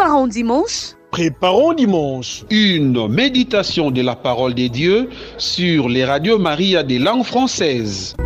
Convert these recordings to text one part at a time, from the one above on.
Préparons dimanche. Préparons dimanche. Une méditation de la parole de Dieu sur les radios Maria des langues françaises.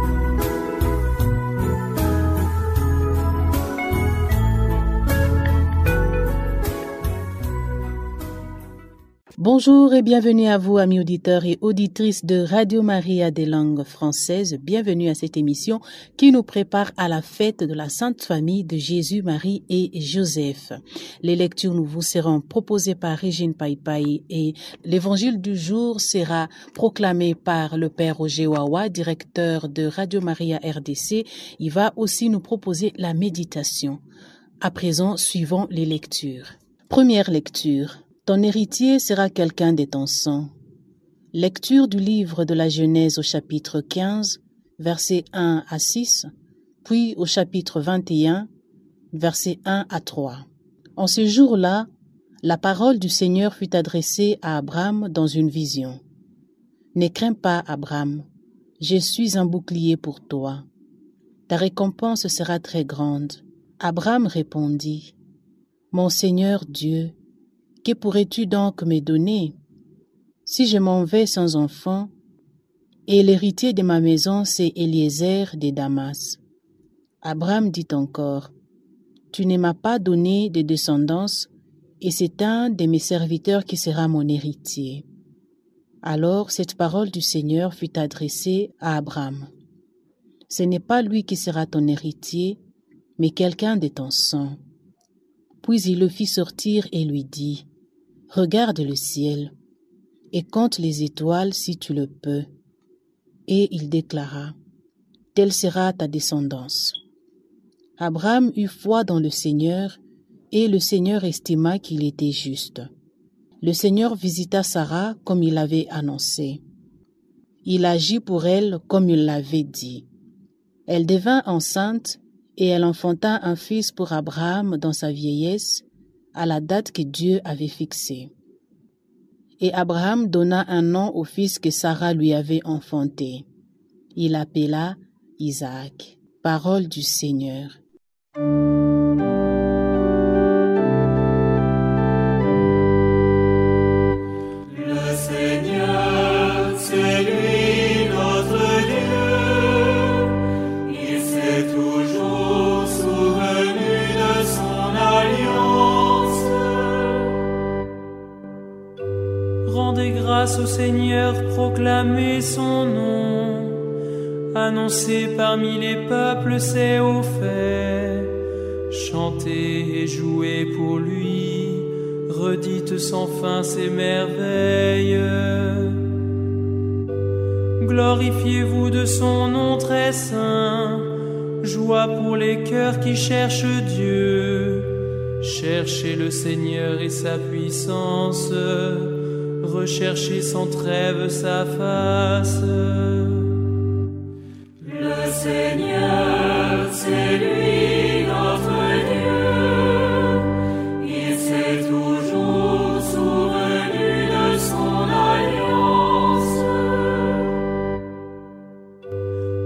Bonjour et bienvenue à vous, amis auditeurs et auditrices de Radio Maria des langues françaises. Bienvenue à cette émission qui nous prépare à la fête de la Sainte Famille de Jésus, Marie et Joseph. Les lectures nous vous seront proposées par Régine Paipai et l'évangile du jour sera proclamé par le Père Roger Wawa, directeur de Radio Maria RDC. Il va aussi nous proposer la méditation. À présent, suivons les lectures. Première lecture. Ton héritier sera quelqu'un de ton sang. Lecture du livre de la Genèse au chapitre 15, versets 1 à 6, puis au chapitre 21, versets 1 à 3. En ce jour-là, la parole du Seigneur fut adressée à Abraham dans une vision. Ne crains pas, Abraham, je suis un bouclier pour toi. Ta récompense sera très grande. Abraham répondit, Mon Seigneur Dieu, que pourrais-tu donc me donner? Si je m'en vais sans enfant, et l'héritier de ma maison c'est Eliezer de Damas. Abraham dit encore, Tu ne m'as pas donné de descendance, et c'est un de mes serviteurs qui sera mon héritier. Alors cette parole du Seigneur fut adressée à Abraham. Ce n'est pas lui qui sera ton héritier, mais quelqu'un de ton sang. Puis il le fit sortir et lui dit, Regarde le ciel et compte les étoiles si tu le peux. Et il déclara, Telle sera ta descendance. Abraham eut foi dans le Seigneur, et le Seigneur estima qu'il était juste. Le Seigneur visita Sarah comme il l'avait annoncé. Il agit pour elle comme il l'avait dit. Elle devint enceinte et elle enfanta un fils pour Abraham dans sa vieillesse, à la date que Dieu avait fixée. Et Abraham donna un nom au fils que Sarah lui avait enfanté. Il l'appela Isaac. Parole du Seigneur. Proclamez son nom. Annoncez parmi les peuples ses hauts faits. Chantez et jouez pour lui. Redites sans fin ses merveilles. Glorifiez-vous de son nom très saint. Joie pour les cœurs qui cherchent Dieu. Cherchez le Seigneur et sa puissance. Recherchez sans trêve sa face. Le Seigneur, c'est lui notre Dieu. Il s'est toujours souvenu de son alliance.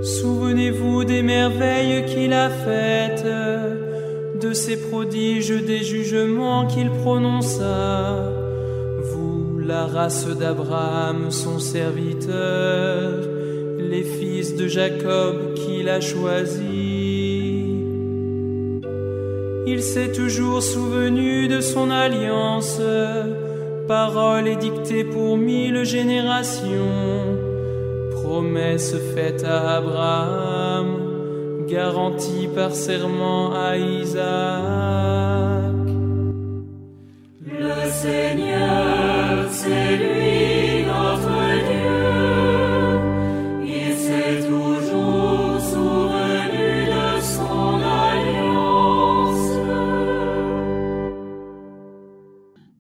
Souvenez-vous des merveilles qu'il a faites, de ses prodiges, des jugements qu'il prononça. Race d'Abraham, son serviteur, les fils de Jacob qu'il a choisis. Il s'est toujours souvenu de son alliance, parole édictée pour mille générations, promesse faite à Abraham, garantie par serment à Isaac. Le Seigneur,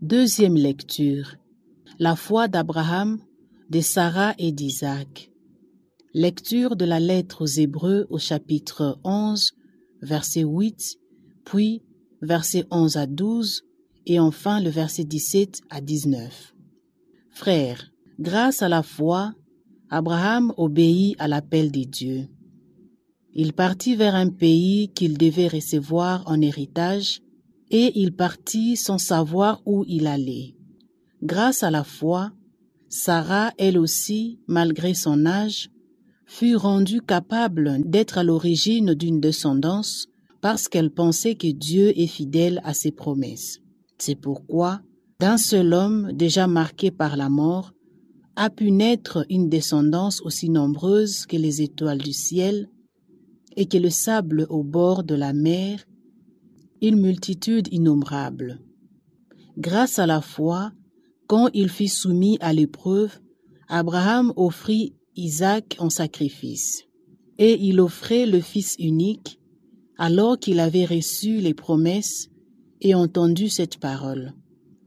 Deuxième lecture. La foi d'Abraham, de Sarah et d'Isaac. Lecture de la lettre aux Hébreux au chapitre 11, verset 8, puis verset 11 à 12 et enfin le verset 17 à 19. Frères, grâce à la foi, Abraham obéit à l'appel des dieux. Il partit vers un pays qu'il devait recevoir en héritage et il partit sans savoir où il allait. Grâce à la foi, Sarah, elle aussi, malgré son âge, fut rendue capable d'être à l'origine d'une descendance parce qu'elle pensait que Dieu est fidèle à ses promesses. C'est pourquoi, d'un seul homme déjà marqué par la mort, a pu naître une descendance aussi nombreuse que les étoiles du ciel et que le sable au bord de la mer, une multitude innombrable. Grâce à la foi, quand il fut soumis à l'épreuve, Abraham offrit Isaac en sacrifice, et il offrait le Fils unique, alors qu'il avait reçu les promesses et entendu cette parole.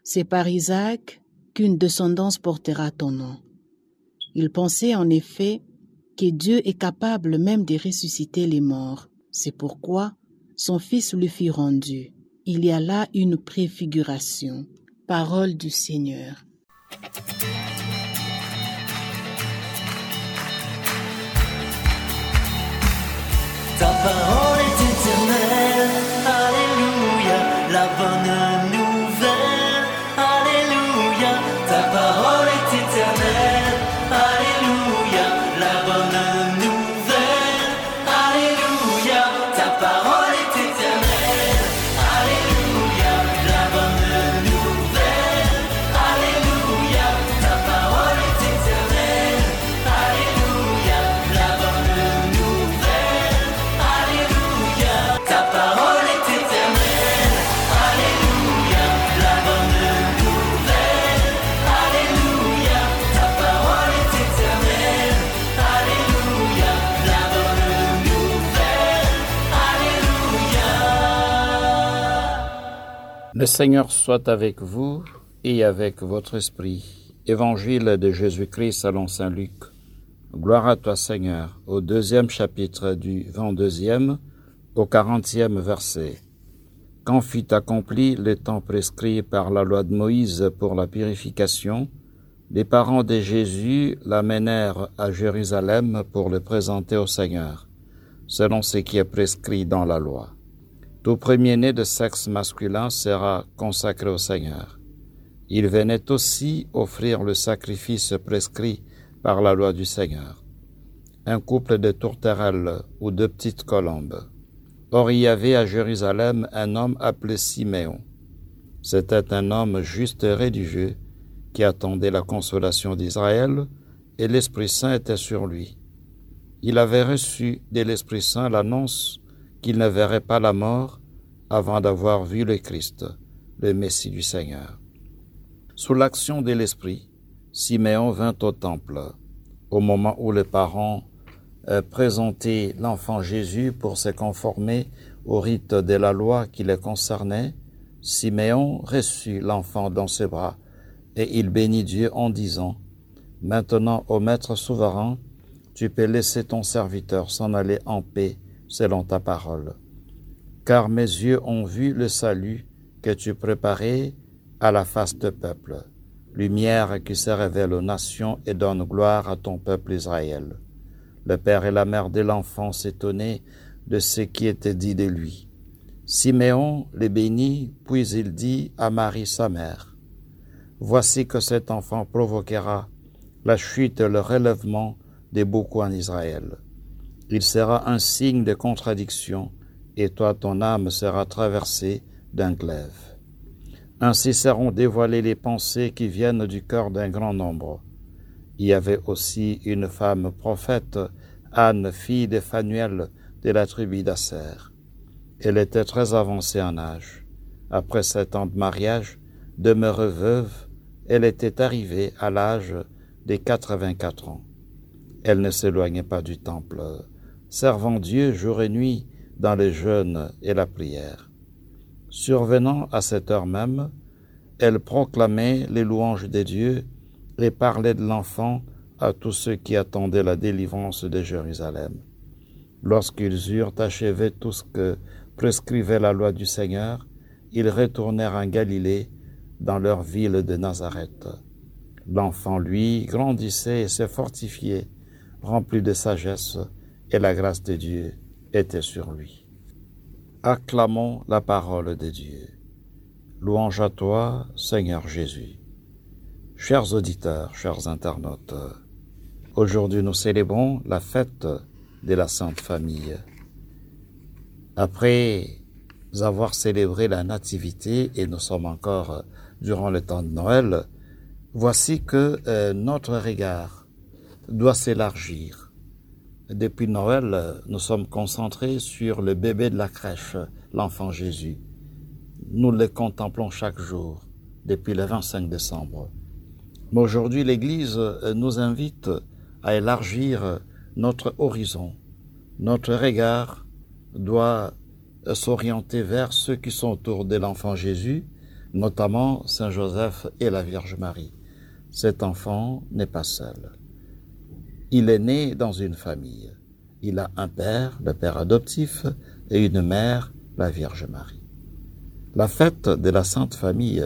C'est par Isaac qu'une descendance portera ton nom. Il pensait en effet que Dieu est capable même de ressusciter les morts. C'est pourquoi son Fils lui fut rendu. Il y a là une préfiguration. Parole du Seigneur. Ta parole est éternelle, Alléluia, la bonne Le Seigneur soit avec vous et avec votre esprit. Évangile de Jésus-Christ selon Saint Luc. Gloire à toi Seigneur, au deuxième chapitre du 22e au 40e verset. Quand fut accompli le temps prescrit par la loi de Moïse pour la purification, les parents de Jésus l'amenèrent à Jérusalem pour le présenter au Seigneur, selon ce qui est prescrit dans la loi. Tout premier-né de sexe masculin sera consacré au Seigneur. Il venait aussi offrir le sacrifice prescrit par la loi du Seigneur. Un couple de tourterelles ou de petites colombes. Or il y avait à Jérusalem un homme appelé Siméon. C'était un homme juste et religieux qui attendait la consolation d'Israël et l'Esprit Saint était sur lui. Il avait reçu de l'Esprit Saint l'annonce qu'il ne verrait pas la mort avant d'avoir vu le Christ, le Messie du Seigneur. Sous l'action de l'Esprit, Siméon vint au temple, au moment où les parents euh, présentaient l'enfant Jésus pour se conformer au rite de la loi qui les concernait. Siméon reçut l'enfant dans ses bras, et il bénit Dieu en disant, Maintenant, ô Maître souverain, tu peux laisser ton serviteur s'en aller en paix selon ta parole. Car mes yeux ont vu le salut que tu préparais à la face de peuple, lumière qui se révèle aux nations et donne gloire à ton peuple Israël. Le père et la mère de l'enfant s'étonnaient de ce qui était dit de lui. Siméon les bénit, puis il dit à Marie sa mère, Voici que cet enfant provoquera la chute et le relèvement de beaucoup en Israël. Il sera un signe de contradiction, et toi ton âme sera traversée d'un glaive. Ainsi seront dévoilées les pensées qui viennent du cœur d'un grand nombre. Il y avait aussi une femme prophète, Anne, fille de Phanuel de la tribu d'Asser. Elle était très avancée en âge. Après sept ans de mariage, demeurée veuve, elle était arrivée à l'âge de quatre-vingt-quatre ans. Elle ne s'éloignait pas du temple, servant Dieu jour et nuit dans les jeûnes et la prière. Survenant à cette heure même, elle proclamait les louanges des dieux et parlait de l'enfant à tous ceux qui attendaient la délivrance de Jérusalem. Lorsqu'ils eurent achevé tout ce que prescrivait la loi du Seigneur, ils retournèrent en Galilée, dans leur ville de Nazareth. L'enfant, lui, grandissait et se fortifiait, rempli de sagesse, et la grâce de Dieu était sur lui. Acclamons la parole de Dieu. Louange à toi, Seigneur Jésus. Chers auditeurs, chers internautes, aujourd'hui nous célébrons la fête de la Sainte Famille. Après avoir célébré la Nativité, et nous sommes encore durant le temps de Noël, voici que euh, notre regard doit s'élargir. Depuis Noël, nous sommes concentrés sur le bébé de la crèche, l'enfant Jésus. Nous le contemplons chaque jour depuis le 25 décembre. Mais aujourd'hui, l'Église euh, nous invite à élargir notre horizon. Notre regard doit euh, s'orienter vers ceux qui sont autour de l'enfant Jésus, notamment Saint Joseph et la Vierge Marie. Cet enfant n'est pas seul. Il est né dans une famille. Il a un père, le père adoptif, et une mère, la Vierge Marie. La fête de la Sainte Famille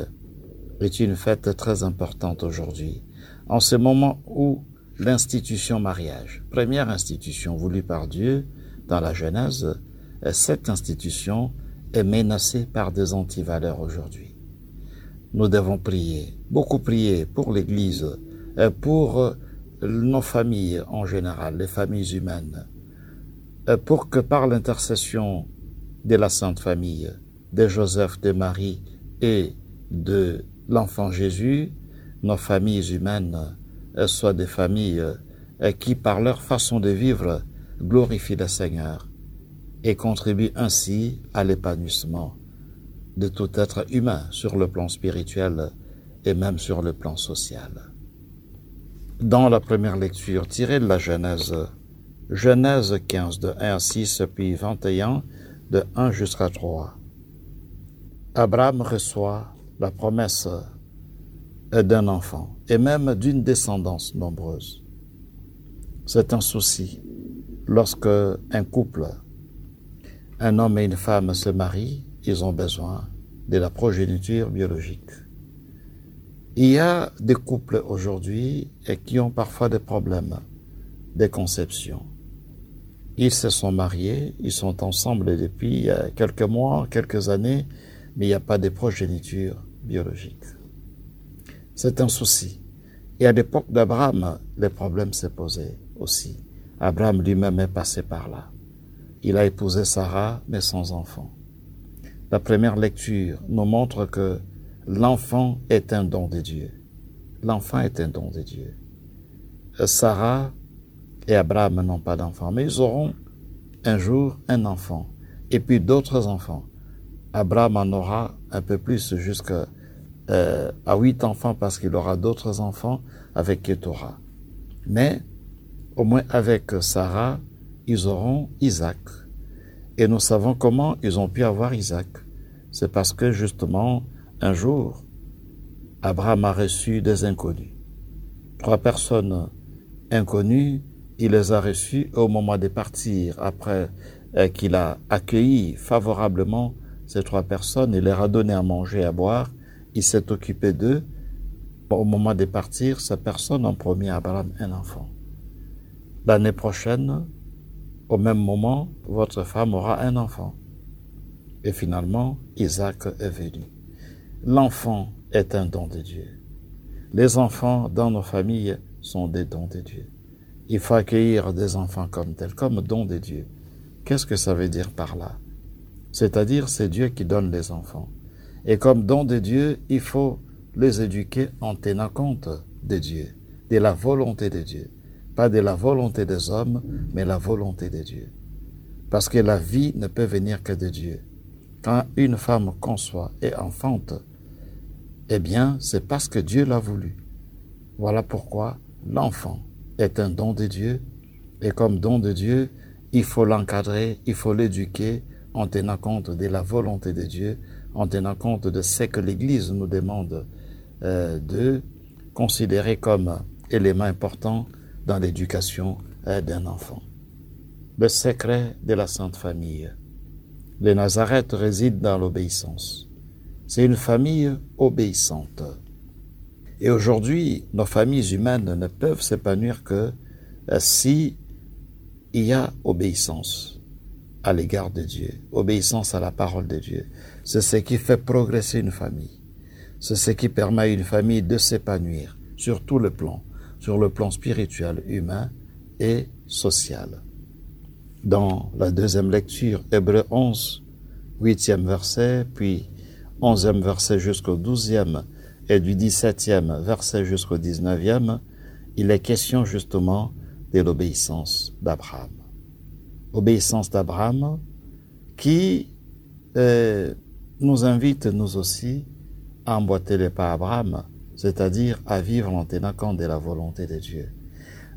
est une fête très importante aujourd'hui, en ce moment où l'institution mariage, première institution voulue par Dieu dans la Genèse, cette institution est menacée par des antivaleurs aujourd'hui. Nous devons prier, beaucoup prier pour l'Église, pour nos familles en général, les familles humaines, pour que par l'intercession de la Sainte Famille, de Joseph, de Marie et de l'enfant Jésus, nos familles humaines soient des familles qui, par leur façon de vivre, glorifient le Seigneur et contribuent ainsi à l'épanouissement de tout être humain sur le plan spirituel et même sur le plan social. Dans la première lecture tirée de la Genèse, Genèse 15 de 1 à 6 puis 21 de 1 jusqu'à 3, Abraham reçoit la promesse d'un enfant et même d'une descendance nombreuse. C'est un souci lorsque un couple, un homme et une femme se marient, ils ont besoin de la progéniture biologique. Il y a des couples aujourd'hui qui ont parfois des problèmes de conception. Ils se sont mariés, ils sont ensemble depuis quelques mois, quelques années, mais il n'y a pas de progéniture biologique. C'est un souci. Et à l'époque d'Abraham, le problème s'est posé aussi. Abraham lui-même est passé par là. Il a épousé Sarah, mais sans enfant. La première lecture nous montre que l'enfant est un don de Dieu. L'enfant est un don de Dieu. Sarah et Abraham n'ont pas d'enfant, mais ils auront un jour un enfant, et puis d'autres enfants. Abraham en aura un peu plus jusqu'à euh, huit enfants parce qu'il aura d'autres enfants avec Ketora. Mais au moins avec Sarah, ils auront Isaac. Et nous savons comment ils ont pu avoir Isaac. C'est parce que justement, un jour, Abraham a reçu des inconnus. Trois personnes inconnues, il les a reçues au moment de partir, après euh, qu'il a accueilli favorablement ces trois personnes, il leur a donné à manger et à boire, il s'est occupé d'eux. Au moment de partir, ces personnes ont promis à Abraham un enfant. L'année prochaine, au même moment, votre femme aura un enfant. Et finalement, Isaac est venu. L'enfant est un don de Dieu. Les enfants dans nos familles sont des dons de Dieu. Il faut accueillir des enfants comme tels, comme dons de Dieu. Qu'est-ce que ça veut dire par là? C'est-à-dire c'est Dieu qui donne les enfants. Et comme don de Dieu, il faut les éduquer en tenant compte de Dieu, de la volonté de Dieu. Pas de la volonté des hommes, mais la volonté de Dieu. Parce que la vie ne peut venir que de Dieu. Quand une femme conçoit et enfante, eh bien, c'est parce que Dieu l'a voulu. Voilà pourquoi l'enfant est un don de Dieu, et comme don de Dieu, il faut l'encadrer, il faut l'éduquer, en tenant compte de la volonté de Dieu, en tenant compte de ce que l'Église nous demande euh, de considérer comme élément important dans l'éducation euh, d'un enfant. Le secret de la Sainte Famille. Les Nazareth résident dans l'obéissance. C'est une famille obéissante. Et aujourd'hui, nos familles humaines ne peuvent s'épanouir que si il y a obéissance à l'égard de Dieu, obéissance à la parole de Dieu. C'est ce qui fait progresser une famille. C'est ce qui permet à une famille de s'épanouir sur tout le plan, sur le plan spirituel, humain et social. Dans la deuxième lecture, Hébreu 11, huitième verset, puis onzième verset jusqu'au douzième et du dix-septième verset jusqu'au dix-neuvième, il est question justement de l'obéissance d'Abraham. Obéissance d'Abraham qui euh, nous invite nous aussi à emboîter les pas à Abraham, c'est-à-dire à vivre en tenant de la volonté de Dieu.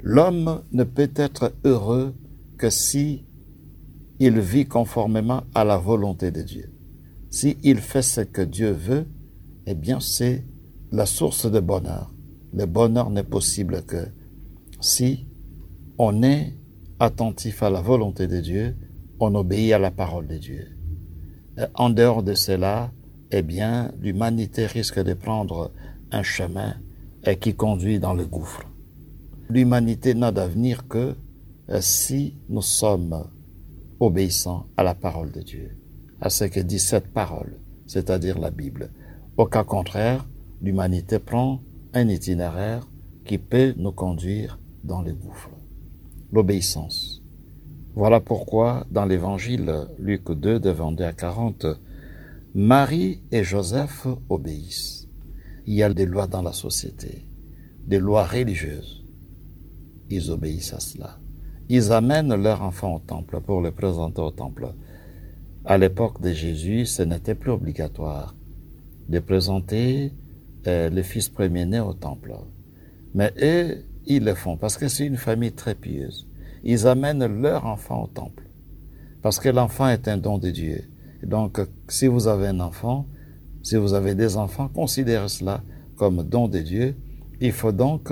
L'homme ne peut être heureux que si il vit conformément à la volonté de Dieu. Si il fait ce que Dieu veut, eh bien c'est la source de bonheur. Le bonheur n'est possible que si on est attentif à la volonté de Dieu, on obéit à la parole de Dieu. En dehors de cela, eh bien, l'humanité risque de prendre un chemin qui conduit dans le gouffre. L'humanité n'a d'avenir que euh, si nous sommes obéissants à la parole de Dieu, à ce que dit cette parole, c'est-à-dire la Bible. Au cas contraire, l'humanité prend un itinéraire qui peut nous conduire dans le gouffre. L'obéissance. Voilà pourquoi dans l'évangile Luc 2 de 22 à 40, Marie et Joseph obéissent. Il y a des lois dans la société, des lois religieuses. Ils obéissent à cela. Ils amènent leur enfant au temple pour le présenter au temple. À l'époque de Jésus, ce n'était plus obligatoire de présenter euh, le fils premier-né au temple. Mais eux, ils le font parce que c'est une famille très pieuse. Ils amènent leur enfant au temple parce que l'enfant est un don de Dieu. Donc, si vous avez un enfant, si vous avez des enfants, considérez cela comme don de Dieu. Il faut donc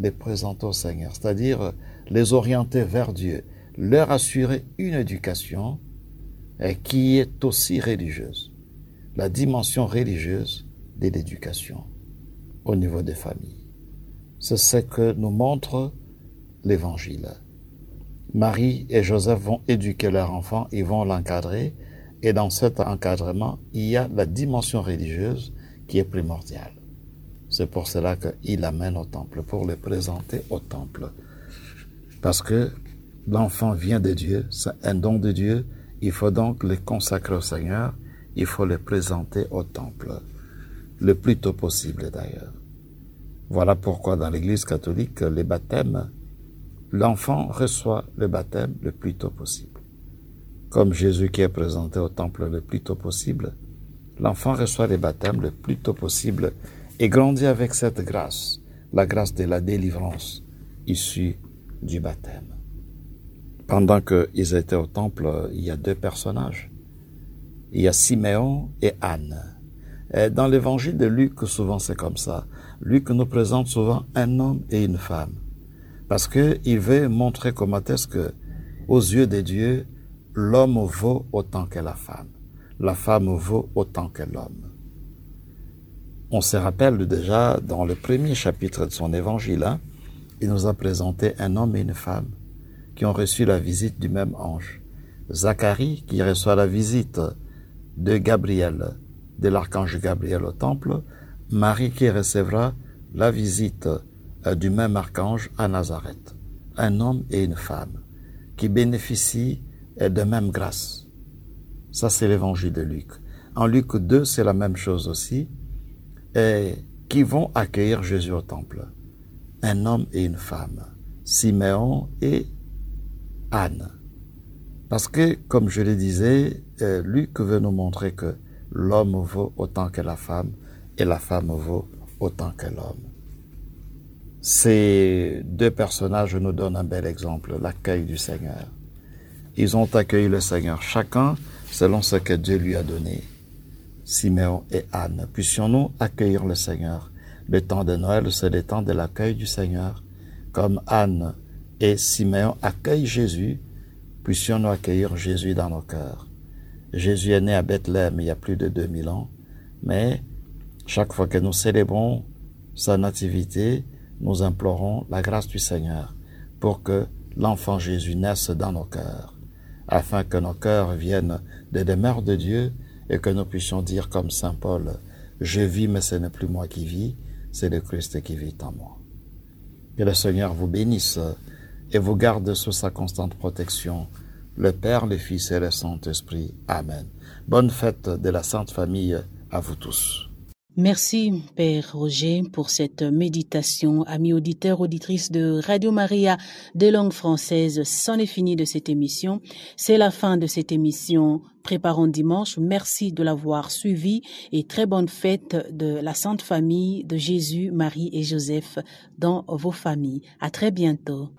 les présenter au Seigneur, c'est-à-dire les orienter vers Dieu, leur assurer une éducation qui est aussi religieuse, la dimension religieuse de l'éducation au niveau des familles. C'est ce que nous montre l'Évangile. Marie et Joseph vont éduquer leur enfant, ils vont l'encadrer, et dans cet encadrement, il y a la dimension religieuse qui est primordiale. C'est pour cela qu'il l'amène au temple, pour le présenter au temple. Parce que l'enfant vient de Dieu, c'est un don de Dieu, il faut donc le consacrer au Seigneur, il faut le présenter au temple, le plus tôt possible d'ailleurs. Voilà pourquoi dans l'Église catholique, les baptêmes, l'enfant reçoit le baptême le plus tôt possible. Comme Jésus qui est présenté au temple le plus tôt possible, l'enfant reçoit le baptême le plus tôt possible et grandit avec cette grâce, la grâce de la délivrance issue du baptême. Pendant qu'ils étaient au temple, il y a deux personnages. Il y a Siméon et Anne. Et dans l'évangile de Luc, souvent c'est comme ça. Luc nous présente souvent un homme et une femme. Parce qu'il veut montrer comment est-ce que, aux yeux de Dieu, l'homme vaut autant que la femme. La femme vaut autant que l'homme. On se rappelle déjà dans le premier chapitre de son évangile, hein, il nous a présenté un homme et une femme qui ont reçu la visite du même ange. Zacharie qui reçoit la visite de Gabriel, de l'archange Gabriel au temple, Marie qui recevra la visite euh, du même archange à Nazareth. Un homme et une femme qui bénéficient euh, de même grâce. Ça, c'est l'évangile de Luc. En Luc 2, c'est la même chose aussi. Et qui vont accueillir Jésus au temple un homme et une femme, Siméon et Anne. Parce que, comme je le disais, euh, Luc veut nous montrer que l'homme vaut autant que la femme et la femme vaut autant que l'homme. Ces deux personnages nous donnent un bel exemple, l'accueil du Seigneur. Ils ont accueilli le Seigneur, chacun selon ce que Dieu lui a donné. Siméon et Anne, puissions-nous accueillir le Seigneur? Le temps de Noël, c'est le temps de l'accueil du Seigneur. Comme Anne et Siméon accueillent Jésus, puissions-nous accueillir Jésus dans nos cœurs. Jésus est né à Bethléem il y a plus de 2000 ans, mais chaque fois que nous célébrons sa nativité, nous implorons la grâce du Seigneur pour que l'enfant Jésus naisse dans nos cœurs. afin que nos cœurs viennent des demeures de Dieu et que nous puissions dire comme Saint Paul, je vis mais ce n'est plus moi qui vis, c'est le Christ qui vit en moi. Que le Seigneur vous bénisse et vous garde sous sa constante protection, le Père, le Fils et le Saint-Esprit. Amen. Bonne fête de la Sainte Famille à vous tous. Merci, Père Roger, pour cette méditation. Amis auditeurs, auditrices de Radio Maria des langues françaises, c'en est fini de cette émission. C'est la fin de cette émission. Préparons dimanche. Merci de l'avoir suivi et très bonne fête de la Sainte Famille de Jésus, Marie et Joseph dans vos familles. À très bientôt.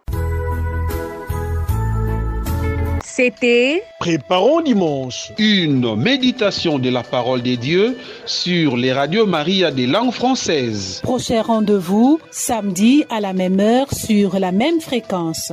C'était Préparons dimanche. Une méditation de la parole des dieux sur les radios Maria des langues françaises. Prochain rendez-vous samedi à la même heure sur la même fréquence.